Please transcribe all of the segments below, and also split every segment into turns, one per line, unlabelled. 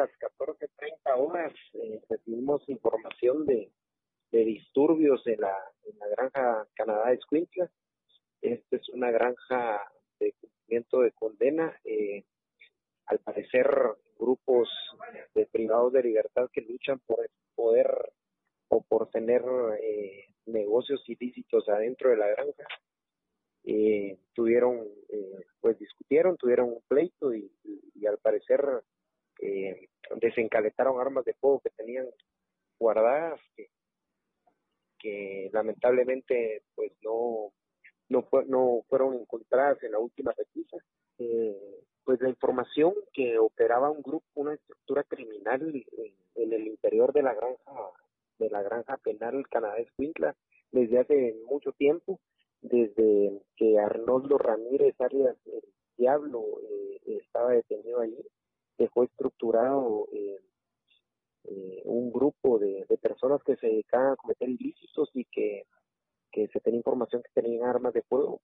las 14:30 horas eh, recibimos información de, de disturbios en la, granja Canadá Escuintla. Esta es una granja de cumplimiento de condena. Eh, al parecer, grupos de privados de libertad que luchan por poder o por tener eh, negocios ilícitos adentro de la granja. Eh, tuvieron, eh, pues discutieron, tuvieron un pleito y, y, al parecer eh, desencaletaron armas de fuego que tenían guardadas que, lamentablemente pues no no, fue, no fueron encontradas en la última pesquisa. Eh, pues la información que operaba un grupo, una estructura criminal en, el interior de la granja, de la granja penal Canadá Escuintla desde hace mucho tiempo, desde que Arnoldo Ramírez Arias, el Diablo, eh, estaba detenido allí, dejó estructurado eh, eh, un grupo de, personas que se dedicaban a cometer ilícitos y que que se tenía información que tenían armas de fuego.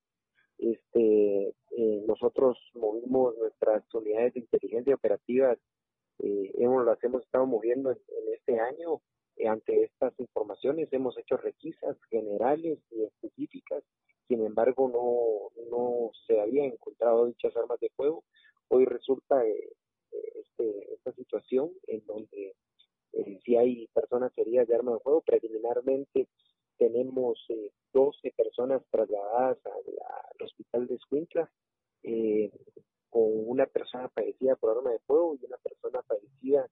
Este, eh, nosotros movimos nuestras unidades de inteligencia operativas, hemos, las hemos estado moviendo en, este año ante estas informaciones, hemos hecho requisas generales y específicas, sin embargo no, no se habían encontrado dichas armas de fuego. Hoy resulta este, esta situación en donde eh, si hay personas heridas de armas de fuego, preliminarmente tenemos eh, 12 personas trasladadas al hospital de Escuintla, eh, con una persona fallecida por arma de fuego y una persona fallecida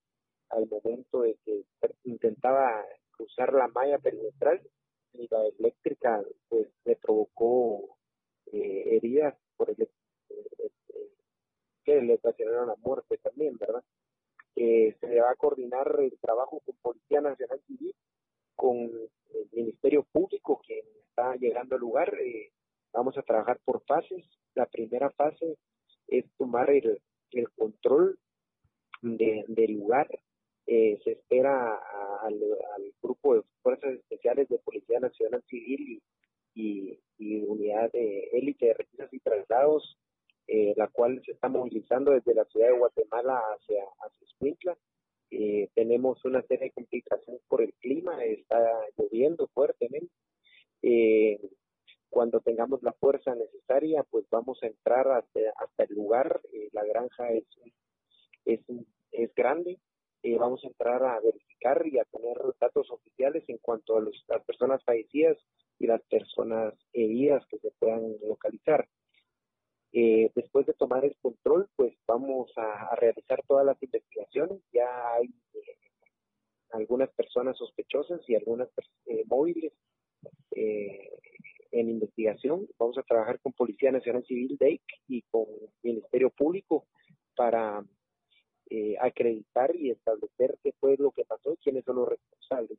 al momento de que intentaba cruzar la malla perimetral y la eléctrica pues le provocó eh, heridas por el, eh, que le ocasionaron la muerte también, ¿verdad? Eh, se va a coordinar el trabajo con Policía Nacional Civil con el Ministerio Público que está llegando al lugar. Eh, vamos a trabajar por fases. La primera fase es tomar el, el control de, del lugar. Eh, se espera al, al, grupo de fuerzas especiales de Policía Nacional Civil y, y, y unidad de élite de requisas y traslados, eh, la cual desde la ciudad de Guatemala hacia, hacia Escuintla eh, tenemos una serie de complicaciones por el clima, está lloviendo fuertemente. Eh, cuando tengamos la fuerza necesaria, pues vamos a entrar hasta, hasta el lugar. Eh, la granja es, es, es grande. Eh, vamos a entrar a verificar y a tener datos oficiales en cuanto a los, las personas fallecidas y las personas heridas que se puedan localizar. Eh, después de tomar el control, pues vamos a, realizar todas las investigaciones. Ya hay eh, algunas personas sospechosas y algunas eh, móviles eh, en investigación. Vamos a trabajar con Policía Nacional Civil, DEIC, y con Ministerio Público para eh, acreditar y establecer qué fue lo que pasó y quiénes son los responsables.